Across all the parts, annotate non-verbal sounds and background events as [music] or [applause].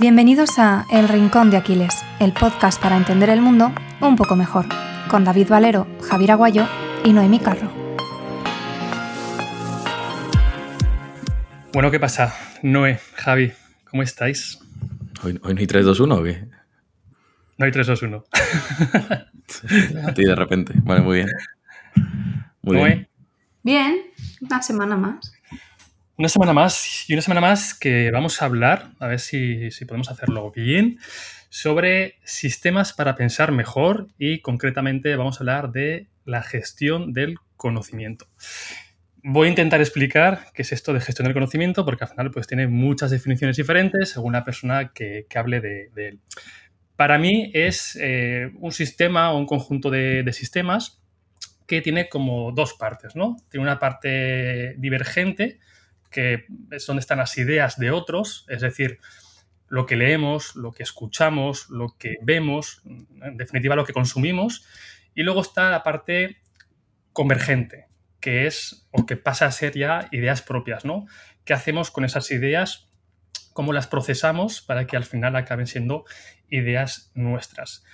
Bienvenidos a El Rincón de Aquiles, el podcast para entender el mundo un poco mejor, con David Valero, Javier Aguayo y Noemí Carro. Bueno, ¿qué pasa? Noé, Javi, ¿cómo estáis? ¿Hoy, hoy no hay 3-2-1 o qué? No hay 3-2-1. A ti de repente. Vale, muy bien. Muy Noé, bien. Bien, una semana más. Una semana más y una semana más que vamos a hablar, a ver si, podemos hacerlo bien, sobre sistemas para pensar mejor y concretamente vamos a hablar de la gestión del conocimiento. Voy a intentar explicar qué es esto de gestión del conocimiento porque al final pues tiene muchas definiciones diferentes según la persona que, hable de, de él. Para mí es eh, un sistema o un conjunto de, de sistemas que tiene como dos partes, ¿no? Tiene una parte divergente, que es donde están las ideas de otros, es decir, lo que leemos, lo que escuchamos, lo que vemos, en definitiva lo que consumimos, y luego está la parte convergente, que es o que pasa a ser ya ideas propias, ¿no? ¿Qué hacemos con esas ideas? ¿Cómo las procesamos para que al final acaben siendo ideas nuestras?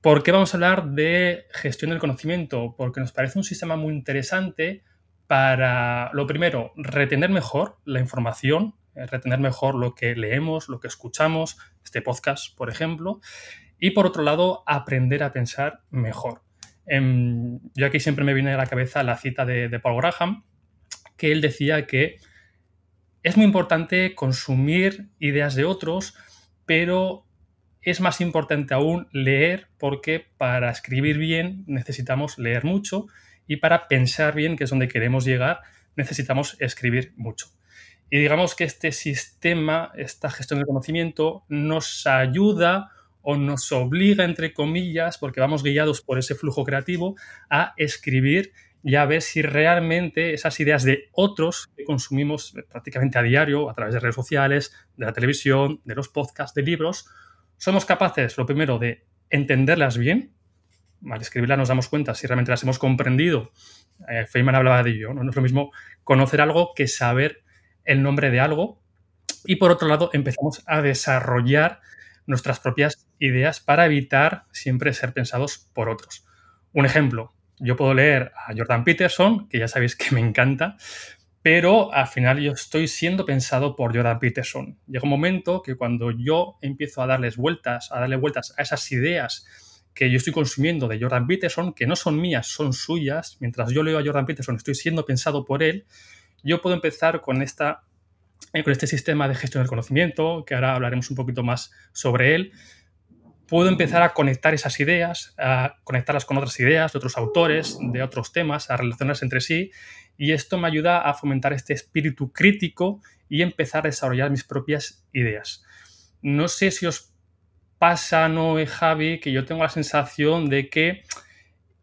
¿Por qué vamos a hablar de gestión del conocimiento? Porque nos parece un sistema muy interesante para, lo primero, retener mejor la información, eh, retener mejor lo que leemos, lo que escuchamos, este podcast, por ejemplo, y por otro lado, aprender a pensar mejor. Em, yo aquí siempre me viene a la cabeza la cita de, de Paul Graham, que él decía que es muy importante consumir ideas de otros, pero es más importante aún leer porque para escribir bien necesitamos leer mucho y para pensar bien, que es donde queremos llegar, necesitamos escribir mucho. Y digamos que este sistema, esta gestión del conocimiento, nos ayuda o nos obliga, entre comillas, porque vamos guiados por ese flujo creativo, a escribir y a ver si realmente esas ideas de otros que consumimos prácticamente a diario a través de redes sociales, de la televisión, de los podcasts, de libros, somos capaces, lo primero, de entenderlas bien. Al escribirlas nos damos cuenta si realmente las hemos comprendido. Eh, Feynman hablaba de ello, ¿no? no es lo mismo conocer algo que saber el nombre de algo. Y por otro lado, empezamos a desarrollar nuestras propias ideas para evitar siempre ser pensados por otros. Un ejemplo, yo puedo leer a Jordan Peterson, que ya sabéis que me encanta, pero al final yo estoy siendo pensado por Jordan Peterson. Llega un momento que cuando yo empiezo a darles vueltas, a darle vueltas a esas ideas que yo estoy consumiendo de Jordan Peterson, que no son mías, son suyas, mientras yo leo a Jordan Peterson, estoy siendo pensado por él, yo puedo empezar con, esta, eh, con este sistema de gestión del conocimiento, que ahora hablaremos un poquito más sobre él, puedo empezar a conectar esas ideas, a conectarlas con otras ideas de otros autores, de otros temas, a relacionarse entre sí. Y esto me ayuda a fomentar este espíritu crítico y empezar a desarrollar mis propias ideas. No sé si os pasa, Noé, Javi, que yo tengo la sensación de que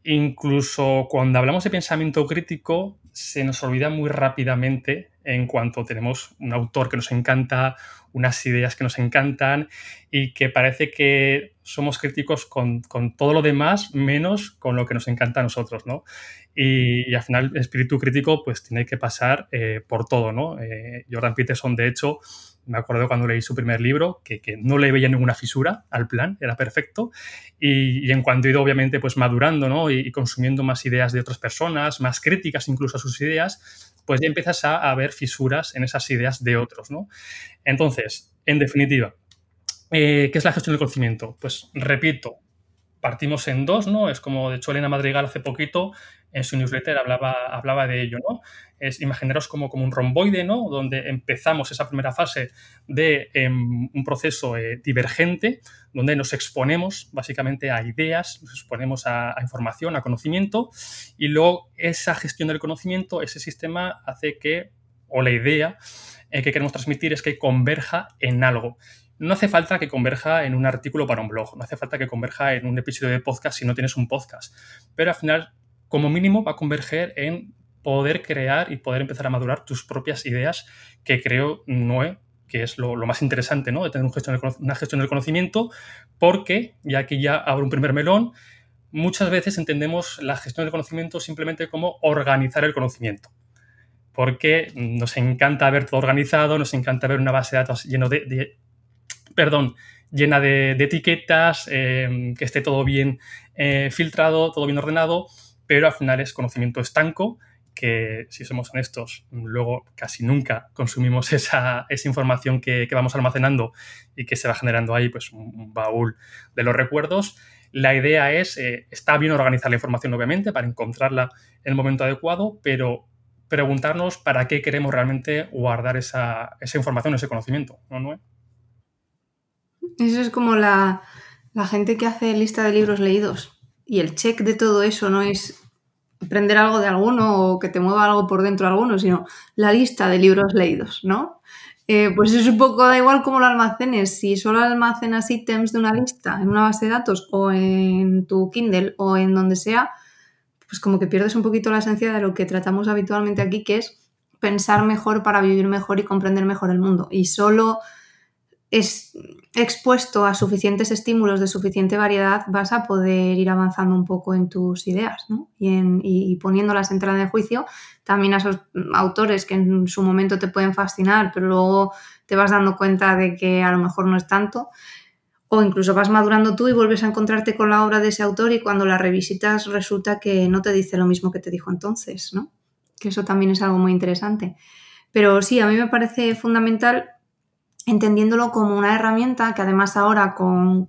incluso cuando hablamos de pensamiento crítico se nos olvida muy rápidamente en cuanto tenemos un autor que nos encanta, unas ideas que nos encantan y que parece que somos críticos con, con todo lo demás menos con lo que nos encanta a nosotros, ¿no? Y, y al final el espíritu crítico pues tiene que pasar eh, por todo, ¿no? Eh, Jordan Peterson, de hecho, me acuerdo cuando leí su primer libro, que, que, no le veía ninguna fisura al plan, era perfecto. Y, y en cuanto he ido, obviamente, pues madurando, ¿no? Y, consumiendo más ideas de otras personas, más críticas incluso a sus ideas, pues ya empiezas a, a ver fisuras en esas ideas de otros, ¿no? Entonces, en definitiva, eh, ¿qué es la gestión del conocimiento? Pues repito, partimos en dos, ¿no? Es como, de hecho, Elena Madrigal hace poquito en su newsletter hablaba, hablaba de ello, ¿no? Es imaginaros como, como un romboide, ¿no? Donde empezamos esa primera fase de eh, un proceso eh, divergente, donde nos exponemos básicamente a ideas, nos exponemos a, a, información, a conocimiento, y luego esa gestión del conocimiento, ese sistema hace que, o la idea eh, que queremos transmitir es que converja en algo no hace falta que converja en un artículo para un blog, no hace falta que converja en un episodio de podcast si no tienes un podcast, pero al final, como mínimo, va a converger en poder crear y poder empezar a madurar tus propias ideas, que creo, Noé, que es lo, más interesante, ¿no? De tener gestión una gestión del conocimiento, porque, y aquí ya abro un primer melón, muchas veces entendemos la gestión del conocimiento simplemente como organizar el conocimiento porque nos encanta ver todo organizado, nos encanta ver una base de datos de perdón, llena de, etiquetas, eh, que esté todo bien eh, filtrado, todo bien ordenado, pero al final es conocimiento estanco que, si somos honestos, luego casi nunca consumimos [laughs] esa, información que, vamos almacenando y que se va generando ahí pues, un, baúl de los recuerdos. La idea es, eh, está bien organizar la información, obviamente, para encontrarla en el momento adecuado, pero preguntarnos para qué queremos realmente guardar esa, información, ese conocimiento, ¿no, Eso es como la, la gente que hace lista de libros leídos. Y el check de todo eso no es aprender algo de alguno o que te mueva algo por dentro de alguno, sino la lista de libros leídos, ¿no? Eh, pues es un poco da igual cómo lo almacenes, si solo almacenas ítems de una lista en una base de datos o en tu Kindle o en donde sea, pues como que pierdes un poquito la esencia de lo que tratamos habitualmente aquí, que es pensar mejor para vivir mejor y comprender mejor el mundo. Y solo es expuesto a suficientes estímulos de suficiente variedad, vas a poder ir avanzando un poco en tus ideas ¿no? y, y, poniéndolas en tela de juicio también a esos autores que en su momento te pueden fascinar, pero luego te vas dando cuenta de que a lo mejor no es tanto. O incluso vas madurando tú y vuelves a encontrarte con la obra de ese autor y cuando la revisitas resulta que no te dice lo mismo que te dijo entonces, ¿no? Que eso también es algo muy interesante. Pero sí, a mí me parece fundamental entendiéndolo como una herramienta que además ahora con,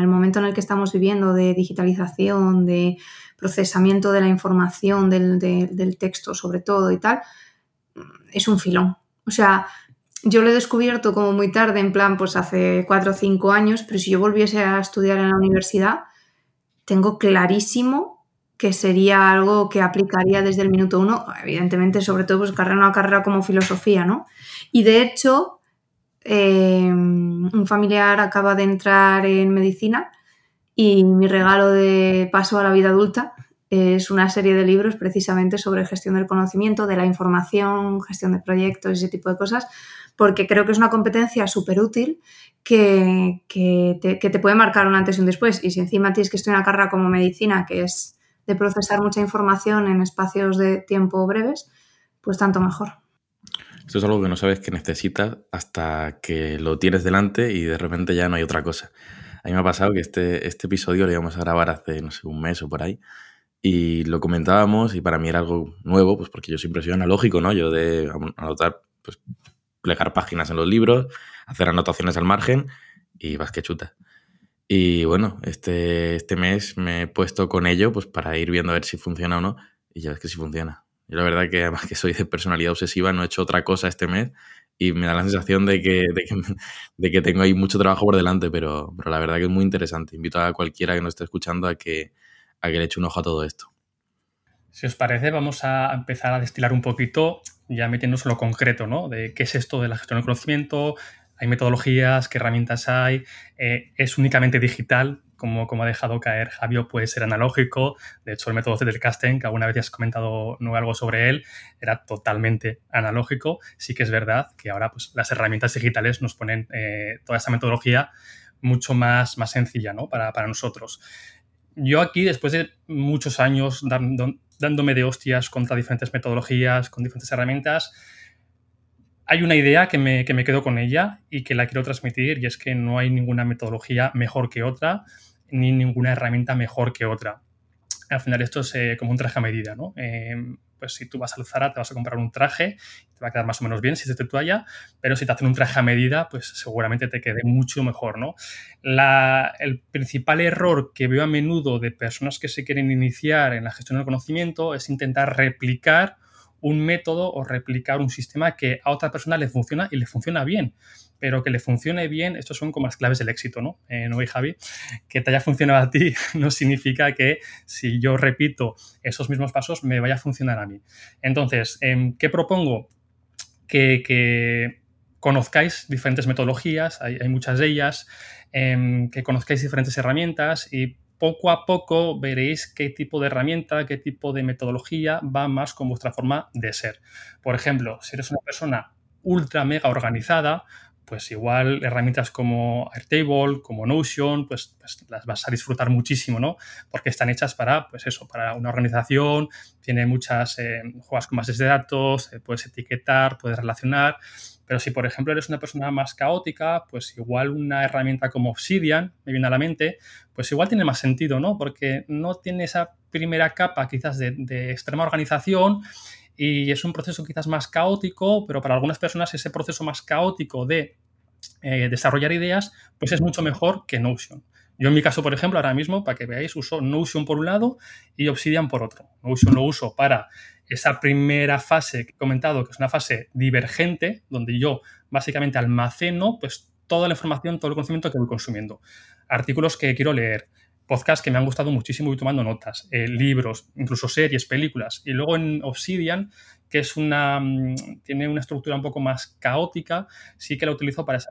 el momento en el que estamos viviendo de digitalización, de procesamiento de la información, del, texto sobre todo y tal, es un filón. O sea, yo lo he descubierto como muy tarde, en plan, pues hace cuatro o cinco años, pero si yo volviese a estudiar en la universidad, tengo clarísimo que sería algo que aplicaría desde el minuto uno, evidentemente, sobre todo, pues carrera una carrera como filosofía, ¿no? Y de hecho, Em, un familiar acaba de entrar en medicina y mi regalo de paso a la vida adulta es una serie de libros precisamente sobre gestión del conocimiento, de la información, gestión de proyectos, ese tipo de cosas, porque creo que es una competencia súper útil que, te, que, te, puede marcar un antes y un después. Y si encima tienes que estudiar una carrera como medicina, que es de procesar mucha información en espacios de tiempo breves, pues tanto mejor. Esto es algo que no sabes que necesitas hasta que lo tienes delante y de repente ya no hay otra cosa. A mí me ha pasado que este, este episodio lo íbamos a grabar hace, no sé, un mes o por ahí. Y lo comentábamos y para mí era algo nuevo, pues porque yo siempre soy analógico, ¿no? Yo de anotar, pues plegar páginas en los libros, hacer anotaciones al margen y vas que chuta. Y bueno, este, este mes me he puesto con ello pues para ir viendo a ver si funciona o no y ya ves que sí funciona. Yo la verdad que además que soy de personalidad obsesiva, no he hecho otra cosa este mes y me da la sensación de que, [laughs] de que, tengo ahí mucho trabajo por delante, pero, pero, la verdad que es muy interesante. Invito a cualquiera que nos esté escuchando a que, a que le eche un ojo a todo esto. Si os parece, vamos a empezar a destilar un poquito, ya metiéndonos en lo concreto, ¿no? De qué es esto de la gestión del conocimiento, hay metodologías, qué herramientas hay, eh, es únicamente digital, como, como ha dejado caer Javio, puede ser analógico. De hecho, el método casting, que alguna vez has comentado no, algo sobre él, era totalmente analógico. Sí que es verdad que ahora pues, las herramientas digitales nos ponen eh, toda esa metodología mucho más, más sencilla ¿no? para, para nosotros. Yo aquí, después de muchos años dándome de hostias contra diferentes metodologías, con diferentes herramientas, hay una idea que me, que me quedo con ella y que la quiero transmitir y es que no hay ninguna metodología mejor que otra ni ninguna herramienta mejor que otra. Al final esto es eh, como un traje a medida, ¿no? Em, pues si tú vas al Zara te vas a comprar un traje, te va a quedar más o menos bien si es de toalla, pero si te hacen un traje a medida, pues seguramente te quede mucho mejor, ¿no? el principal error que veo a menudo de personas que se quieren iniciar en la gestión del conocimiento es intentar replicar un método o replicar un sistema que a otra persona le funciona y le funciona bien. Pero que le funcione bien, estos son como las claves del éxito, ¿no? Eh, ¿No, Javi? Que te haya funcionado a ti [laughs] no significa que si yo repito esos mismos pasos me vaya a funcionar a mí. Entonces, em, ¿qué propongo? Que, conozcáis diferentes metodologías, hay, muchas de ellas, em, que conozcáis diferentes herramientas y poco a poco veréis qué tipo de herramienta, qué tipo de metodología va más con vuestra forma de ser. Por ejemplo, si eres una persona ultra mega organizada, pues igual herramientas como Airtable, como Notion, pues, pues, las vas a disfrutar muchísimo, ¿no? Porque están hechas para, pues eso, para una organización, tiene muchas, eh, juegas con bases de datos, eh, puedes etiquetar, puedes relacionar, Pero si, por ejemplo, eres una persona más caótica, pues igual una herramienta como Obsidian, me viene a la mente, pues igual tiene más sentido, ¿no? Porque no tiene esa primera capa quizás de, extrema organización y es un proceso quizás más caótico, pero para algunas personas ese proceso más caótico de eh, desarrollar ideas, pues es mucho mejor que Notion. Yo en mi caso, por ejemplo, ahora mismo, para que veáis, uso Notion por un lado y Obsidian por otro. Notion lo uso para esa primera fase que he comentado, que es una fase divergente, donde yo básicamente almaceno pues, toda la información, todo el conocimiento que voy consumiendo. Artículos que quiero leer, podcasts que me han gustado muchísimo y tomando notas, eh, libros, incluso series, películas. Y luego en Obsidian, que es una, mm, tiene una estructura un poco más caótica, sí que la utilizo para esa,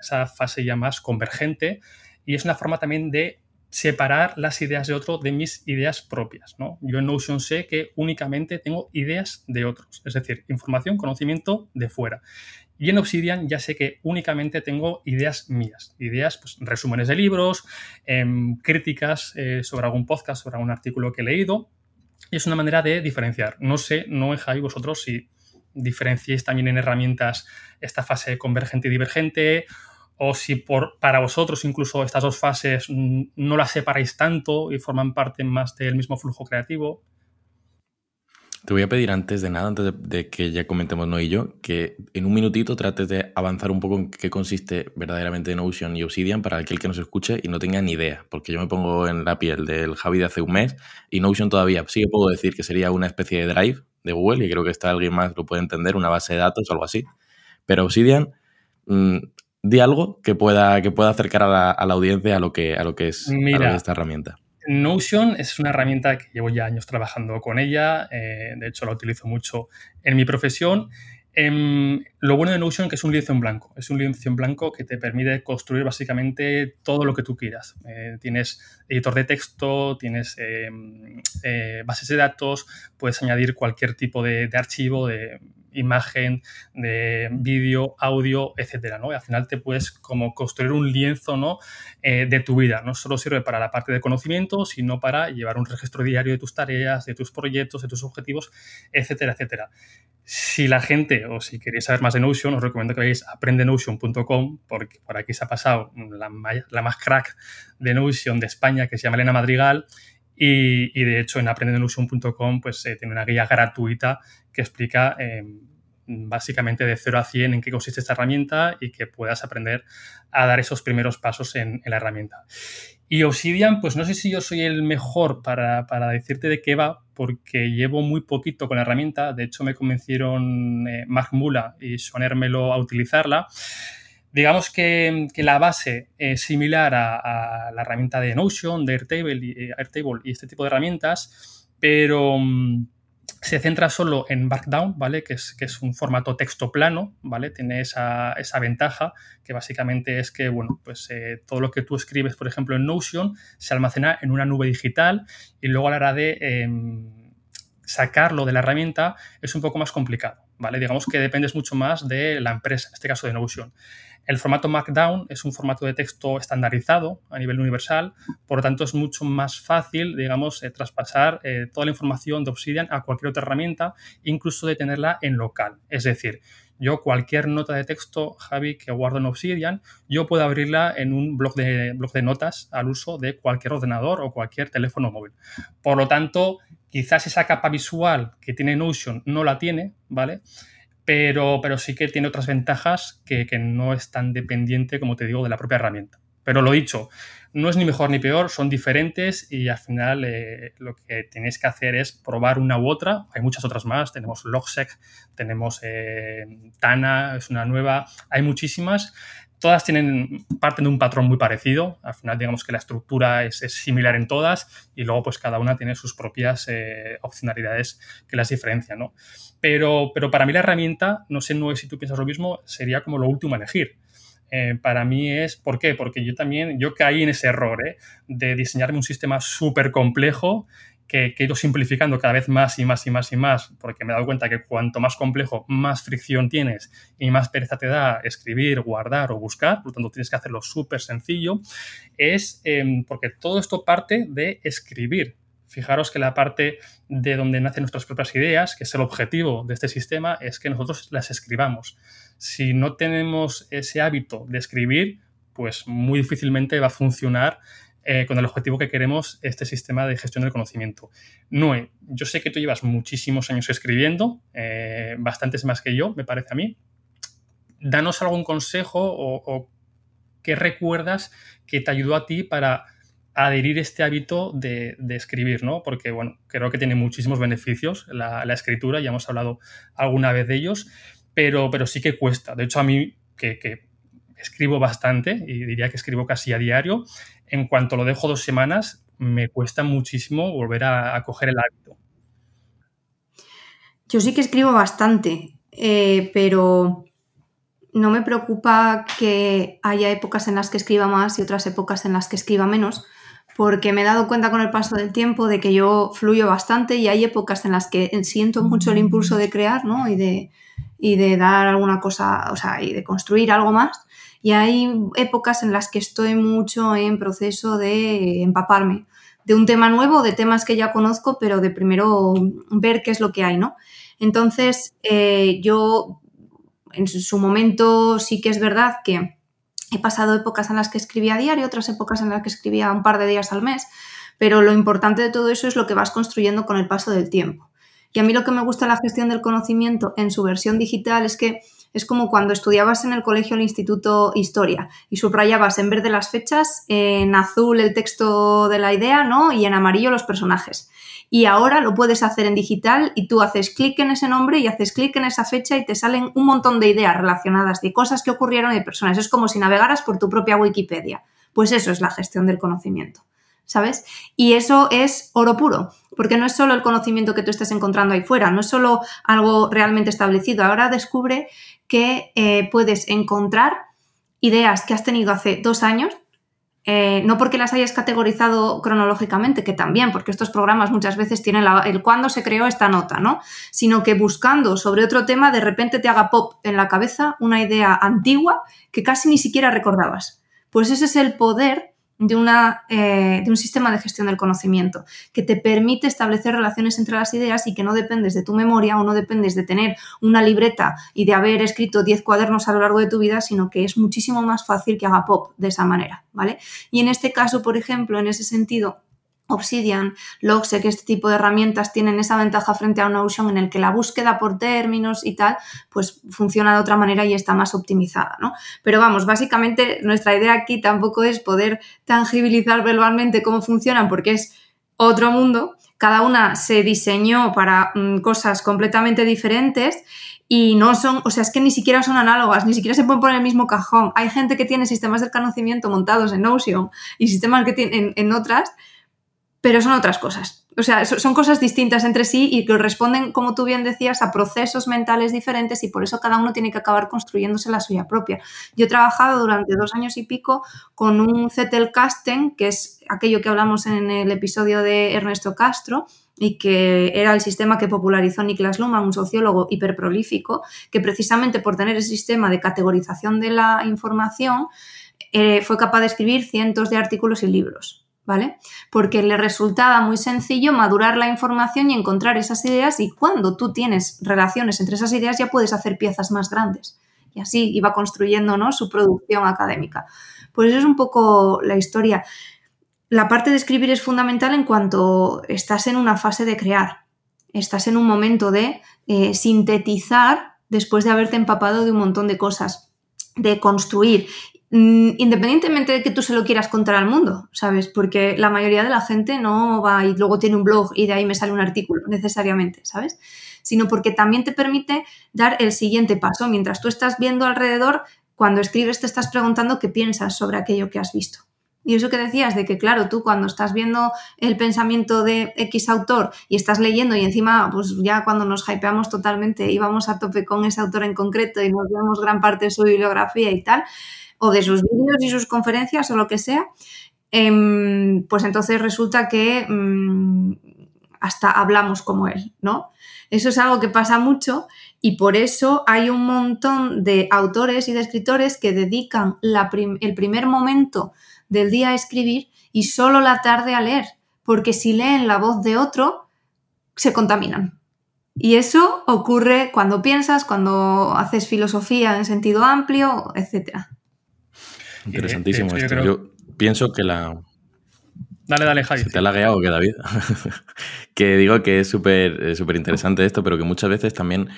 esa fase ya más convergente y es una forma también de separar las ideas de otro de mis ideas propias. ¿no? Yo en Notion sé que únicamente tengo ideas de otros, es decir, información, conocimiento de fuera. Y en Obsidian ya sé que únicamente tengo ideas mías, ideas, pues resúmenes de libros, em, críticas eh, sobre algún podcast, sobre algún artículo que he leído. Y es una manera de diferenciar. No sé, no dejáis vosotros si diferenciéis también en herramientas esta fase convergente y divergente o si por, para vosotros incluso estas dos fases mm, no las separáis tanto y forman parte más del mismo flujo creativo. Te voy a pedir antes de nada, antes de, que ya comentemos no y yo, que en un minutito trates de avanzar un poco en qué consiste verdaderamente Notion y Obsidian para aquel que nos escuche y no tenga ni idea, porque yo me pongo en la piel del Javi de hace un mes y Notion todavía sí que puedo decir que sería una especie de Drive de Google y creo que está alguien más lo puede entender, una base de datos o algo así, pero Obsidian mm, di algo que pueda, que pueda acercar a la, a la audiencia a lo que, a lo que es, esta herramienta. Notion es una herramienta que llevo ya años trabajando con ella, eh, de hecho la utilizo mucho en mi profesión. Em, lo bueno de Notion es que es un lienzo en blanco, es un lienzo en blanco que te permite construir básicamente todo lo que tú quieras. Eh, tienes editor de texto, tienes em, eh, bases de datos, puedes añadir cualquier tipo de, archivo, de imagen, de vídeo, audio, etcétera, ¿no? Al final te puedes como construir un lienzo, ¿no? Eh, de tu vida. No solo sirve para la parte de conocimiento, sino para llevar un registro diario de tus tareas, de tus proyectos, de tus objetivos, etcétera, etcétera. Si la gente, o si queréis saber más de Notion, os recomiendo que veáis aprendenotion.com, porque por aquí se ha pasado la, más crack de Notion de España, que se llama Elena Madrigal, y, de hecho en aprendenusion.com pues eh, tiene una guía gratuita que explica eh, básicamente de 0 a 100 en qué consiste esta herramienta y que puedas aprender a dar esos primeros pasos en, la herramienta. Y Obsidian, pues no sé si yo soy el mejor para, para, decirte de qué va, porque llevo muy poquito con la herramienta. De hecho, me convencieron eh, Mark Mula y Sean Hermelo a utilizarla. Digamos que, la base es similar a, la herramienta de Notion, de Airtable y, eh, Airtable y este tipo de herramientas, pero mm, se centra solo en Markdown, ¿vale? Que es, que es un formato texto plano, ¿vale? Tiene esa, ventaja que básicamente es que, bueno, pues eh, todo lo que tú escribes, por ejemplo, en Notion se almacena en una nube digital y luego a la hora de em, sacarlo de la herramienta es un poco más complicado, ¿vale? Digamos que dependes mucho más de la empresa, en este caso de Notion. El formato Markdown es un formato de texto estandarizado a nivel universal, por lo tanto es mucho más fácil, digamos, eh, traspasar eh, toda la información de Obsidian a cualquier otra herramienta, incluso de tenerla en local. Es decir, yo cualquier nota de texto, Javi, que guardo en Obsidian, yo puedo abrirla en un blog de, blog de notas al uso de cualquier ordenador o cualquier teléfono móvil. Por lo tanto, quizás esa capa visual que tiene Notion no la tiene, ¿vale? Pero, pero sí que tiene otras ventajas que, no es tan dependiente, como te digo, de la propia herramienta. Pero lo dicho, no es ni mejor ni peor, son diferentes y al final eh, lo que tenéis que hacer es probar una u otra. Hay muchas otras más, tenemos Logsec, tenemos eh, Tana, es una nueva, hay muchísimas. Todas tienen, parten de un patrón muy parecido. Al final, digamos que la estructura es, similar en todas y luego, pues cada una tiene sus propias eh, opcionalidades que las diferencian, ¿no? Pero, pero para mí la herramienta, no sé no si tú piensas lo mismo, sería como lo último a elegir. Eh, para mí es, ¿por qué? Porque yo también, yo caí en ese error ¿eh? de diseñarme un sistema súper complejo que, he ido simplificando cada vez más y más y más y más, porque me he dado cuenta que cuanto más complejo, más fricción tienes y más pereza te da escribir, guardar o buscar, por lo tanto tienes que hacerlo súper sencillo, es em, porque todo esto parte de escribir. Fijaros que la parte de donde nacen nuestras propias ideas, que es el objetivo de este sistema, es que nosotros las escribamos. Si no tenemos ese hábito de escribir, pues muy difícilmente va a funcionar eh, con el objetivo que queremos este sistema de gestión del conocimiento. Noé, yo sé que tú llevas muchísimos años escribiendo, eh, bastantes más que yo, me parece a mí. Danos algún consejo o, qué recuerdas que te ayudó a ti para adherir este hábito de, escribir, ¿no? Porque, bueno, creo que tiene muchísimos beneficios la, escritura, ya hemos hablado alguna vez de ellos, pero, pero sí que cuesta. De hecho, a mí, que, que escribo bastante y diría que escribo casi a diario, en cuanto lo dejo dos semanas, me cuesta muchísimo volver a, coger el hábito. Yo sí que escribo bastante, eh, pero no me preocupa que haya épocas en las que escriba más y otras épocas en las que escriba menos, porque me he dado cuenta con el paso del tiempo de que yo fluyo bastante y hay épocas en las que siento mucho el impulso de crear ¿no? y, de, y de dar alguna cosa, o sea, y de construir algo más. Y hay épocas en las que estoy mucho en proceso de empaparme de un tema nuevo, de temas que ya conozco, pero de primero ver qué es lo que hay, ¿no? Entonces, eh, yo en su momento sí que es verdad que he pasado épocas en las que escribía a diario, otras épocas en las que escribía un par de días al mes, pero lo importante de todo eso es lo que vas construyendo con el paso del tiempo. Y a mí lo que me gusta de la gestión del conocimiento en su versión digital es que es como cuando estudiabas en el colegio el instituto historia y subrayabas en verde las fechas, en azul el texto de la idea, ¿no? Y en amarillo los personajes. Y ahora lo puedes hacer en digital y tú haces clic en ese nombre y haces clic en esa fecha y te salen un montón de ideas relacionadas de cosas que ocurrieron y de personas. Es como si navegaras por tu propia Wikipedia. Pues eso es la gestión del conocimiento. ¿sabes? Y eso es oro puro, porque no es solo el conocimiento que tú estés encontrando ahí fuera, no es solo algo realmente establecido. Ahora descubre que eh, puedes encontrar ideas que has tenido hace dos años, eh, no porque las hayas categorizado cronológicamente, que también, porque estos programas muchas veces tienen el cuándo se creó esta nota, ¿no? Sino que buscando sobre otro tema, de repente te haga pop en la cabeza una idea antigua que casi ni siquiera recordabas. Pues ese es el poder de, una, eh, de, un sistema de gestión del conocimiento que te permite establecer relaciones entre las ideas y que no dependes de tu memoria o no dependes de tener una libreta y de haber escrito 10 cuadernos a lo largo de tu vida, sino que es muchísimo más fácil que haga pop de esa manera, ¿vale? Y en este caso, por ejemplo, en ese sentido, Obsidian, Logseq, este tipo de herramientas tienen esa ventaja frente a Notion en el que la búsqueda por términos y tal, pues funciona de otra manera y está más optimizada, ¿no? Pero vamos, básicamente nuestra idea aquí tampoco es poder tangibilizar verbalmente cómo funcionan porque es otro mundo. Cada una se diseñó para mm, cosas completamente diferentes y no son, o sea, es que ni siquiera son análogas, ni siquiera se pueden poner en el mismo cajón. Hay gente que tiene sistemas de conocimiento montados en Notion y sistemas que tienen en otras pero son otras cosas. O sea, son cosas distintas entre sí y que responden, como tú bien decías, a procesos mentales diferentes y por eso cada uno tiene que acabar construyéndose la suya propia. Yo he trabajado durante dos años y pico con un Zettelkasten, que es aquello que hablamos en el episodio de Ernesto Castro, y que era el sistema que popularizó Niklas Luhmann, un sociólogo hiperprolífico, que precisamente por tener ese sistema de categorización de la información eh, fue capaz de escribir cientos de artículos y libros. ¿Vale? Porque le resultaba muy sencillo madurar la información y encontrar esas ideas y cuando tú tienes relaciones entre esas ideas ya puedes hacer piezas más grandes. Y así iba construyendo ¿no? su producción académica. Pues eso es un poco la historia. La parte de escribir es fundamental en cuanto estás en una fase de crear. Estás en un momento de eh, sintetizar después de haberte empapado de un montón de cosas de construir independientemente de que tú se lo quieras contar al mundo, ¿sabes? Porque la mayoría de la gente no va y luego tiene un blog y de ahí me sale un artículo [laughs] necesariamente, ¿sabes? Sino porque también te permite dar el siguiente paso. Mientras tú estás viendo alrededor, cuando escribes te estás preguntando qué piensas sobre aquello que has visto. Y eso que decías de que, claro, tú cuando estás viendo el pensamiento de X autor y estás leyendo y encima, pues ya cuando nos hypeamos totalmente y vamos a tope con ese autor en concreto y nos vemos gran parte de su bibliografía y tal, o de sus vídeos y sus conferencias o lo que sea, em, pues entonces resulta que mm, hasta hablamos como él, ¿no? Eso es algo que pasa mucho y por eso hay un montón de autores y de escritores que dedican el primer momento del día a escribir y solo la tarde a leer, porque si leen la voz de otro, se contaminan. Y eso ocurre cuando piensas, cuando haces filosofía en sentido amplio, etc. Interesantísimo esto. Yo pienso que la, Dale, dale, Javi. ¿Se te ha lagueado que David? [laughs] que digo que es súper eh, súper interesante esto, pero que muchas veces también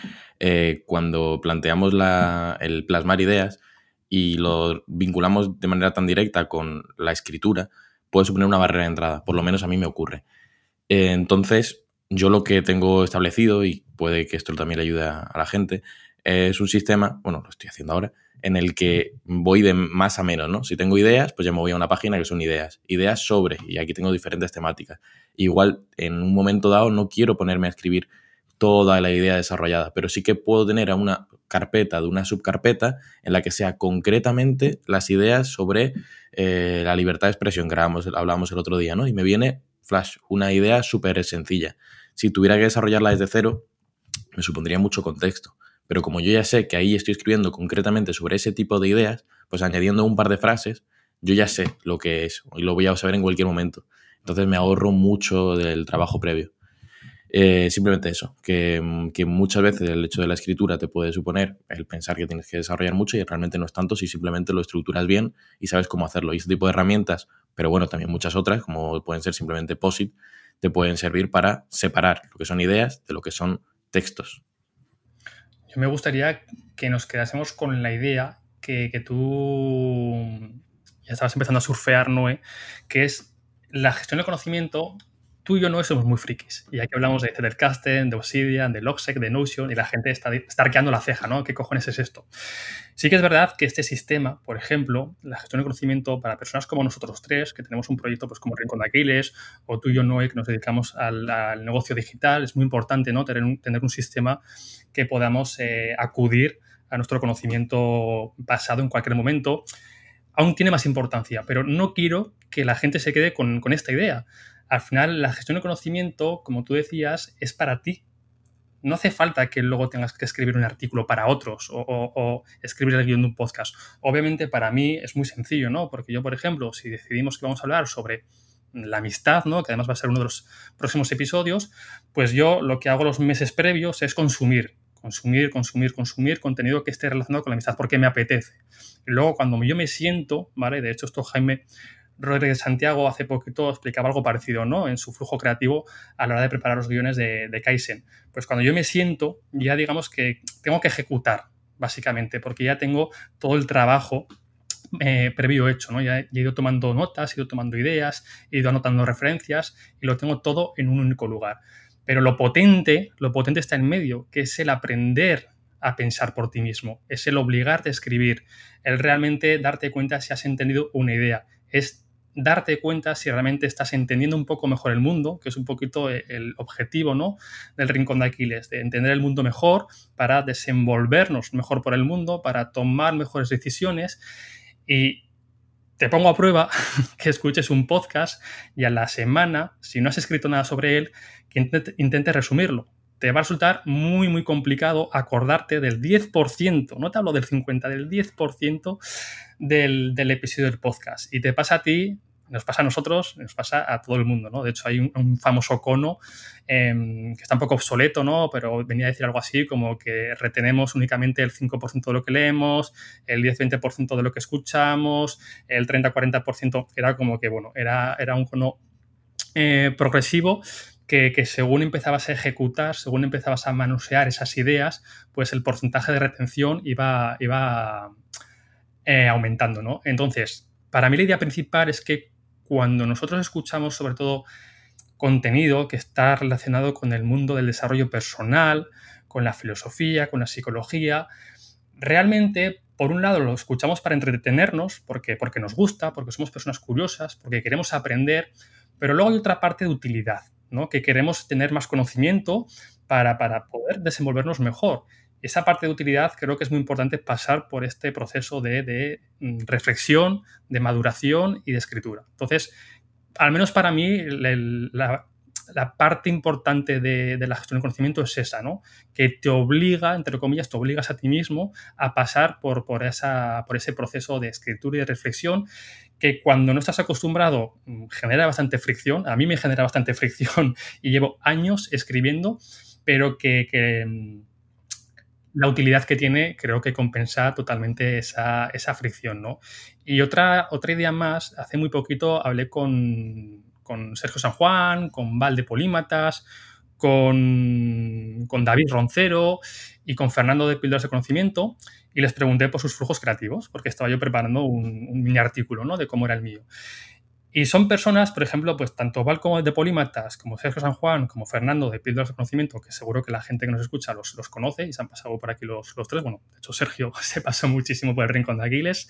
eh, cuando planteamos la, el plasmar ideas y lo vinculamos de manera tan directa con la escritura, puede suponer una barrera de entrada. Por lo menos a mí me ocurre. Eh, entonces, yo lo que tengo establecido, y puede que esto también le ayude a la gente, es un sistema, bueno, lo estoy haciendo ahora, en el que voy de más a menos, ¿no? Si tengo ideas, pues ya me voy a una página que son ideas. Ideas sobre, y aquí tengo diferentes temáticas. Igual, en un momento dado, no quiero ponerme a escribir toda la idea desarrollada, pero sí que puedo tener una carpeta de una subcarpeta en la que sea concretamente las ideas sobre eh, la libertad de expresión que hablábamos el otro día, ¿no? Y me viene, flash, una idea súper sencilla. Si tuviera que desarrollarla desde cero, me supondría mucho contexto. Pero como yo ya sé que ahí estoy escribiendo concretamente sobre ese tipo de ideas, pues añadiendo un par de frases, yo ya sé lo que es y lo voy a saber en cualquier momento. Entonces me ahorro mucho del trabajo previo. Eh, simplemente eso, que, muchas veces el hecho de la escritura te puede suponer el pensar que tienes que desarrollar mucho y realmente no es tanto si simplemente lo estructuras bien y sabes cómo hacerlo. Y ese tipo de herramientas, pero bueno, también muchas otras, como pueden ser simplemente POSIT, te pueden servir para separar lo que son ideas de lo que son textos. Yo me gustaría que nos quedásemos con la idea que, que tú ya estabas empezando a surfear, Noé, que es la gestión del conocimiento tú y yo no somos muy frikis. Y aquí hablamos de Zettelkasten, de Obsidian, de Logseq, de Notion, y la gente está, está arqueando la ceja, ¿no? ¿Qué cojones es esto? Sí que es verdad que este sistema, por ejemplo, la gestión de conocimiento para personas como nosotros tres, que tenemos un proyecto pues, como Rincón de Aquiles, o tú y yo, Noé, que nos dedicamos al, negocio digital, es muy importante, ¿no? Tener un, tener un sistema que podamos eh, acudir a nuestro conocimiento pasado en cualquier momento aún tiene más importancia, pero no quiero que la gente se quede con esta idea al final la gestión de conocimiento, como tú decías, es para ti. No hace falta que luego tengas que escribir un artículo para otros o, escribir el guion de un podcast. Obviamente para mí es muy sencillo, ¿no? Porque yo, por ejemplo, si decidimos que vamos a hablar sobre la amistad, ¿no? que además va a ser uno de los próximos episodios, pues yo lo que hago los meses previos es consumir, consumir, consumir, consumir contenido que esté relacionado con la amistad porque me apetece. Y luego cuando yo me siento, ¿vale? De hecho esto Jaime Rodríguez Santiago hace poquito explicaba algo parecido, ¿no? En su flujo creativo a la hora de preparar los guiones de, de Kaizen. Pues cuando yo me siento, ya digamos que tengo que ejecutar, básicamente, porque ya tengo todo el trabajo eh, previo hecho, ¿no? Ya he ido tomando notas, he ido tomando ideas, he ido anotando referencias y lo tengo todo en un único lugar. Pero lo potente, lo potente está en medio, que es el aprender a pensar por ti mismo, es el obligarte a escribir, el realmente darte cuenta si has entendido una idea, es darte cuenta si realmente estás entendiendo un poco mejor el mundo, que es un poquito eh, el objetivo ¿no? del rincón de Aquiles, de entender el mundo mejor para desenvolvernos mejor por el mundo, para tomar mejores decisiones. Y te pongo a prueba [laughs] que escuches un podcast y a la semana, si no has escrito nada sobre él, que intentes resumirlo. Te va a resultar muy, muy complicado acordarte del 10%, no te hablo del 50%, del 10% del, del episodio del podcast. Y te pasa a ti nos pasa a nosotros, nos pasa a todo el mundo, ¿no? De hecho, hay un, famoso cono em, que está un poco obsoleto, ¿no? Pero venía a decir algo así como que retenemos únicamente el 5% de lo que leemos, el 10-20% de lo que escuchamos, el 30-40% era como que, bueno, era, era un cono eh, progresivo que, según empezabas a ejecutar, según empezabas a manosear esas ideas, pues el porcentaje de retención iba, iba eh, aumentando, ¿no? Entonces, para mí la idea principal es que cuando nosotros escuchamos sobre todo contenido que está relacionado con el mundo del desarrollo personal, con la filosofía, con la psicología, realmente, por un lado, lo escuchamos para entretenernos, porque, porque nos gusta, porque somos personas curiosas, porque queremos aprender, pero luego hay otra parte de utilidad, ¿no? que queremos tener más conocimiento para, para poder desenvolvernos mejor esa parte de utilidad creo que es muy importante pasar por este proceso de, mm, reflexión, de maduración y de escritura. Entonces, al menos para mí, la, parte importante de, la gestión del conocimiento es esa, ¿no? Que te obliga, entre comillas, te obligas a ti mismo a pasar por, por, esa, por ese proceso de escritura y de reflexión que cuando no estás acostumbrado mm, genera bastante fricción. A mí me genera bastante [laughs] fricción y llevo años escribiendo pero que, mm, la utilidad que tiene creo que compensa totalmente esa, fricción, ¿no? Y otra, otra idea más, hace muy poquito hablé con, con Sergio San Juan, con Val de Polímatas, con, con, David Roncero y con Fernando de Píldoras de Conocimiento y les pregunté por sus flujos creativos, porque estaba yo preparando un, un mini artículo ¿no? de cómo era el mío. Y son personas, por ejemplo, pues tanto Val como de Polímatas, como Sergio San Juan, como Fernando de Píldoras de Conocimiento, que seguro que la gente que nos escucha los, los conoce y se han pasado por aquí los, los, tres. Bueno, de hecho, Sergio [laughs] se pasó muchísimo por el rincón de Aquiles.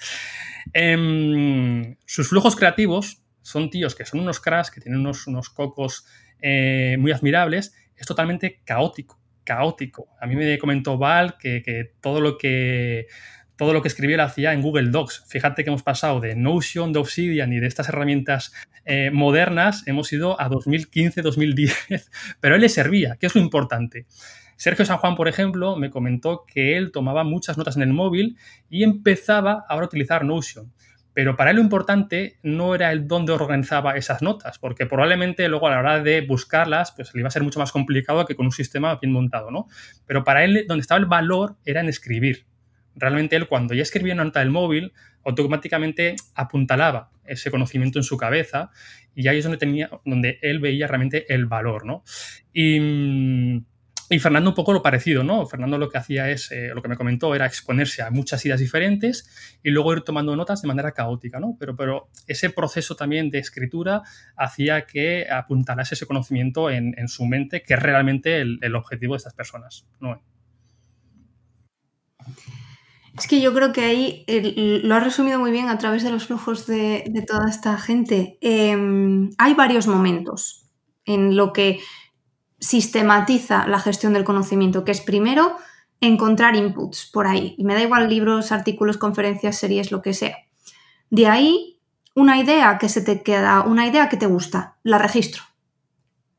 Em, sus flujos creativos son tíos que son unos cracks, que tienen unos, unos cocos eh, muy admirables. Es totalmente caótico, caótico. A mí me comentó Val que, que todo lo que todo lo que escribía lo hacía en Google Docs. Fíjate que hemos pasado de Notion, de Obsidian y de estas herramientas eh, modernas, hemos ido a 2015, 2010, [laughs] pero él le servía, que es lo importante. Sergio San Juan, por ejemplo, me comentó que él tomaba muchas notas en el móvil y empezaba ahora a utilizar Notion. Pero para él lo importante no era el dónde organizaba esas notas, porque probablemente luego a la hora de buscarlas, pues le iba a ser mucho más complicado que con un sistema bien montado, ¿no? Pero para él donde estaba el valor era en escribir, realmente él cuando ya escribía una nota del móvil, automáticamente apuntalaba ese conocimiento en su cabeza y ahí es donde, tenía, donde él veía realmente el valor, ¿no? Y, Fernando un poco lo parecido, ¿no? Fernando lo que hacía es, eh, lo que me comentó, era exponerse a muchas ideas diferentes y luego ir tomando notas de manera caótica, ¿no? Pero, pero ese proceso también de escritura hacía que apuntalase ese conocimiento en, su mente, que es realmente el, el objetivo de estas personas, ¿no? Es que yo creo que ahí lo has resumido muy bien a través de los flujos de, toda esta gente. Em, hay varios momentos en lo que sistematiza la gestión del conocimiento, que es primero encontrar inputs por ahí. Y me da igual libros, artículos, conferencias, series, lo que sea. De ahí, una idea que se te queda, una idea que te gusta, la registro.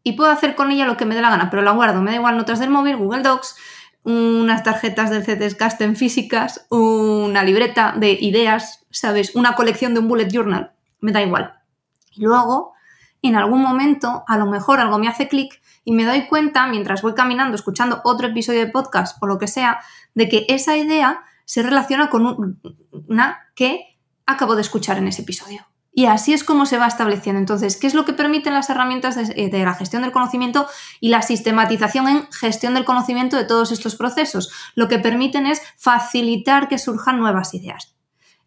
Y puedo hacer con ella lo que me dé la gana, pero la guardo. Me da igual notas del móvil, Google Docs, unas tarjetas del CTSCAST en físicas, una libreta de ideas, ¿sabes? Una colección de un bullet journal, me da igual. Y luego, en algún momento, a lo mejor algo me hace clic y me doy cuenta, mientras voy caminando, escuchando otro episodio de podcast o lo que sea, de que esa idea se relaciona con una que acabo de escuchar en ese episodio. Y así es como se va estableciendo. Entonces, ¿qué es lo que permiten las herramientas eh, de, la gestión del conocimiento y la sistematización en gestión del conocimiento de todos estos procesos? Lo que permiten es facilitar que surjan nuevas ideas.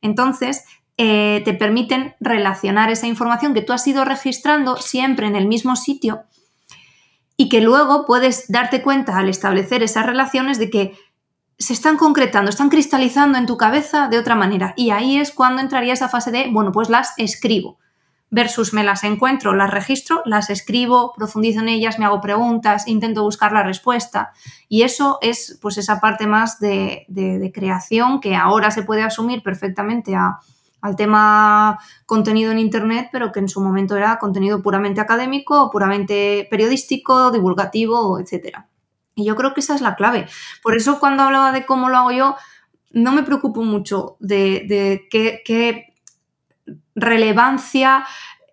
Entonces, eh, te permiten relacionar esa información que tú has ido registrando siempre en el mismo sitio y que luego puedes darte cuenta al establecer esas relaciones de que se están concretando, están cristalizando en tu cabeza de otra manera. Y ahí es cuando entraría esa fase de, bueno, pues las escribo. Versus me las encuentro, las registro, las escribo, profundizo en ellas, me hago preguntas, intento buscar la respuesta. Y eso es pues esa parte más de, creación que ahora se puede asumir perfectamente al tema contenido en Internet, pero que en su momento era contenido puramente académico, puramente periodístico, divulgativo, etcétera. Y yo creo que esa es la clave. Por eso cuando hablaba de cómo lo hago yo, no me preocupo mucho de, qué, relevancia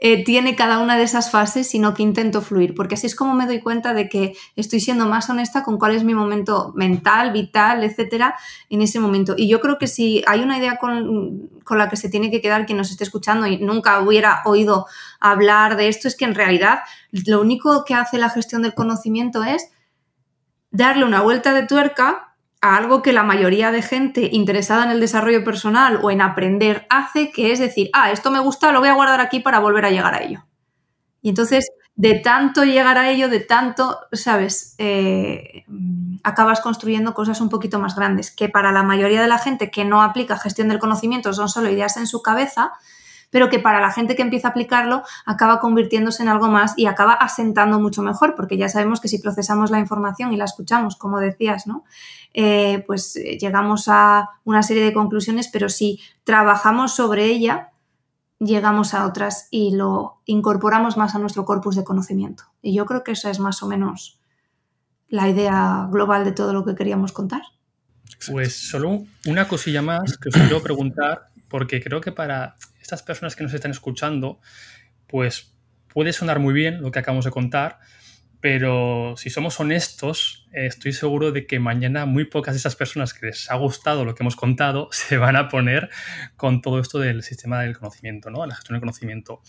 eh, tiene cada una de esas fases, sino que intento fluir, porque así es como me doy cuenta de que estoy siendo más honesta con cuál es mi momento mental, vital, etcétera, en ese momento. Y yo creo que si hay una idea con, con la que se tiene que quedar quien nos esté escuchando y nunca hubiera oído hablar de esto, es que en realidad lo único que hace la gestión del conocimiento es darle una vuelta de tuerca a algo que la mayoría de gente interesada en el desarrollo personal o en aprender hace, que es decir, ah, esto me gusta, lo voy a guardar aquí para volver a llegar a ello. Y entonces, de tanto llegar a ello, de tanto, sabes, eh, acabas construyendo cosas un poquito más grandes, que para la mayoría de la gente que no aplica gestión del conocimiento son solo ideas en su cabeza, pero que para la gente que empieza a aplicarlo acaba convirtiéndose en algo más y acaba asentando mucho mejor, porque ya sabemos que si procesamos la información y la escuchamos, como decías, ¿no? Eh, pues eh, llegamos a una serie de conclusiones, pero si trabajamos sobre ella, llegamos a otras y lo incorporamos más a nuestro corpus de conocimiento. Y yo creo que esa es más o menos la idea global de todo lo que queríamos contar. Pues solo una cosilla más que os quiero preguntar, porque creo que para estas personas que nos están escuchando, pues puede sonar muy bien lo que acabamos de contar, pero si somos honestos, estoy seguro de que mañana muy pocas de esas personas que les ha gustado lo que hemos contado [laughs] se van a poner con todo esto del sistema del conocimiento, ¿no? la gestión del conocimiento.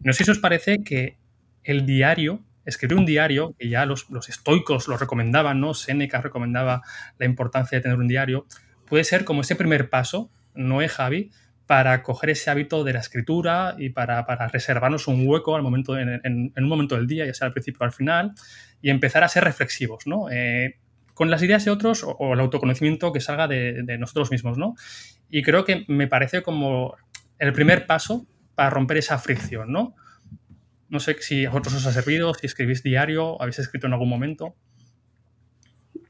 No sé si os parece que el diario, escribir un diario, que ya los, los estoicos lo recomendaban, ¿no? Seneca recomendaba la importancia de tener un diario, puede ser como ese primer paso, ¿no es Javi? Para coger ese hábito de la escritura y para, reservarnos un hueco al momento, en, un momento del día, ya sea al principio o al final, y empezar a ser reflexivos, ¿no? Eh, con las ideas de otros o, el autoconocimiento que salga de, nosotros mismos, ¿no? Y creo que me parece como el primer paso para romper esa fricción, ¿no? No sé si a vosotros os ha servido, si escribís diario, habéis escrito en algún momento.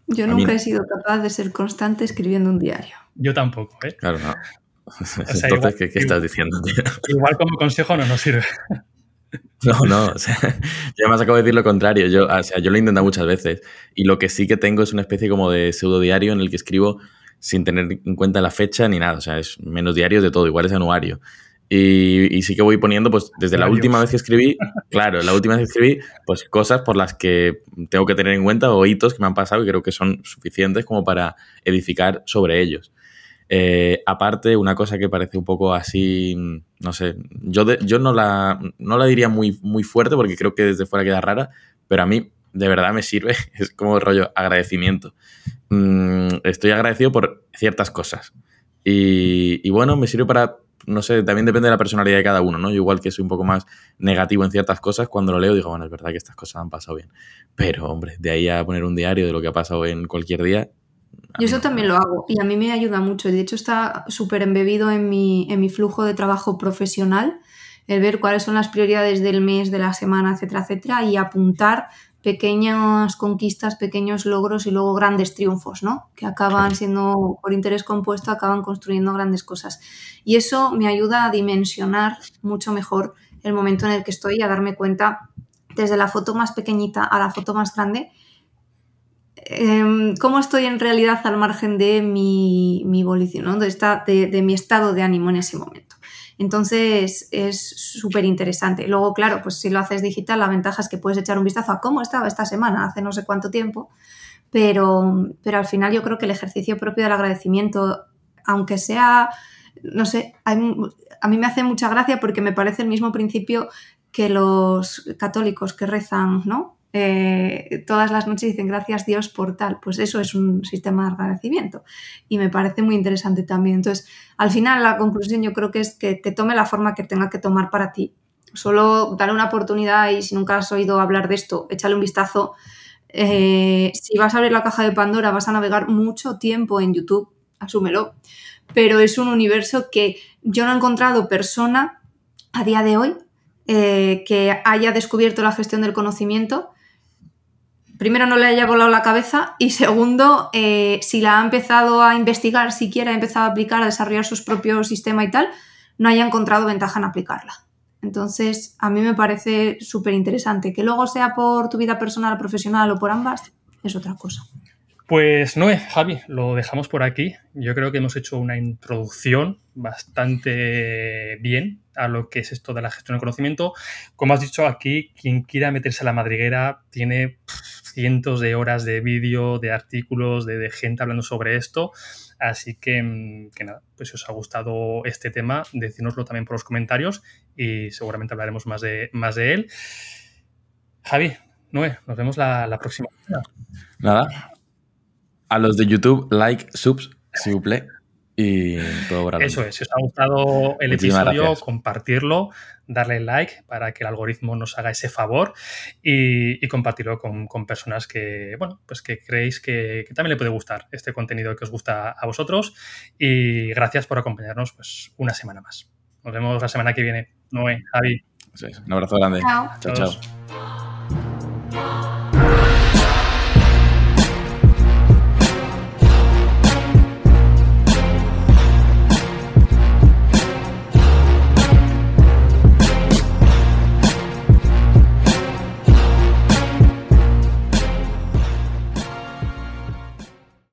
Yo nunca he sido capaz de ser constante escribiendo un diario. Yo tampoco, ¿eh? Claro, no. [laughs] Entonces, ¿qué, estás diciendo, tío? [laughs] Igual como consejo no nos sirve. [laughs] No, no, o sea, yo más acabo de decir lo contrario. Yo, o sea, yo lo he intentado muchas veces y lo que sí que tengo es una especie como de pseudo diario en el que escribo sin tener en cuenta la fecha ni nada. O sea, es menos diarios de todo, igual es anuario. Y, sí que voy poniendo, pues desde la última vez que escribí, claro, la última vez que escribí, pues cosas por las que tengo que tener en cuenta o hitos que me han pasado y creo que son suficientes como para edificar sobre ellos. Eh, aparte, una cosa que parece un poco así, no sé, yo, yo no, la, no la diría muy, muy fuerte porque creo que desde fuera queda rara, pero a mí de verdad me sirve, [laughs] es como rollo agradecimiento. Mm, estoy agradecido por ciertas cosas. Y, bueno, me sirve para, no sé, también depende de la personalidad de cada uno, ¿no? Yo igual que soy un poco más negativo en ciertas cosas, cuando lo leo digo, bueno, es verdad que estas cosas han pasado bien. Pero, hombre, de ahí a poner un diario de lo que ha pasado en cualquier día, yo eso también lo hago y a mí me ayuda mucho. De hecho, está súper embebido en mi, en mi flujo de trabajo profesional, el ver cuáles son las prioridades del mes, de la semana, etcétera, etcétera, y apuntar pequeñas conquistas, pequeños logros y luego grandes triunfos, ¿no? Que acaban siendo, por interés compuesto, acaban construyendo grandes cosas. Y eso me ayuda a dimensionar mucho mejor el momento en el que estoy y a darme cuenta desde la foto más pequeñita a la foto más grande Em, cómo estoy en realidad al margen de mi, mi evolución, de, de, mi estado de ánimo en ese momento. Entonces es súper interesante. Luego, claro, pues si lo haces digital, la ventaja es que puedes echar un vistazo a cómo estaba esta semana, hace no sé cuánto tiempo, pero, pero al final yo creo que el ejercicio propio del agradecimiento, aunque sea, no sé, a mí me hace mucha gracia porque me parece el mismo principio que los católicos que rezan, ¿no? Eh, todas las noches dicen gracias Dios por tal, pues eso es un sistema de agradecimiento y me parece muy interesante también. Entonces, al final la conclusión yo creo que es que, te tome la forma que tenga que tomar para ti. Solo dale una oportunidad y si nunca has oído hablar de esto, échale un vistazo. Eh, si vas a abrir la caja de Pandora, vas a navegar mucho tiempo en YouTube, asúmelo, pero es un universo que yo no he encontrado persona a día de hoy eh, que haya descubierto la gestión del conocimiento primero no le haya volado la cabeza y segundo, eh, si la ha empezado a investigar, siquiera ha empezado a aplicar, a desarrollar sus propios sistemas y tal, no haya encontrado ventaja en aplicarla. Entonces, a mí me parece súper interesante. Que luego sea por tu vida personal profesional o por ambas, es otra cosa. Pues no, Javi, lo dejamos por aquí. Yo creo que hemos hecho una introducción bastante bien a lo que es esto de la gestión del conocimiento. Como has dicho aquí, quien quiera meterse a la madriguera tiene cientos de horas de vídeo, de artículos, de, gente hablando sobre esto. Así que, mm, que, nada, pues si os ha gustado este tema, decídnoslo también por los comentarios y seguramente hablaremos más de, más de él. Javi, Noé, nos vemos la, la próxima. Nada, a los de YouTube, like, subs, si vous plaît. Y todo Eso es, si os ha gustado el episodio, compartirlo, darle like para que el algoritmo nos haga ese favor y, compartirlo con, personas que, bueno, pues que creéis que, también le puede gustar este contenido que os gusta a vosotros. Y gracias por acompañarnos pues, una semana más. Nos vemos la semana que viene. Noé, Javi. un abrazo grande. chao. chao.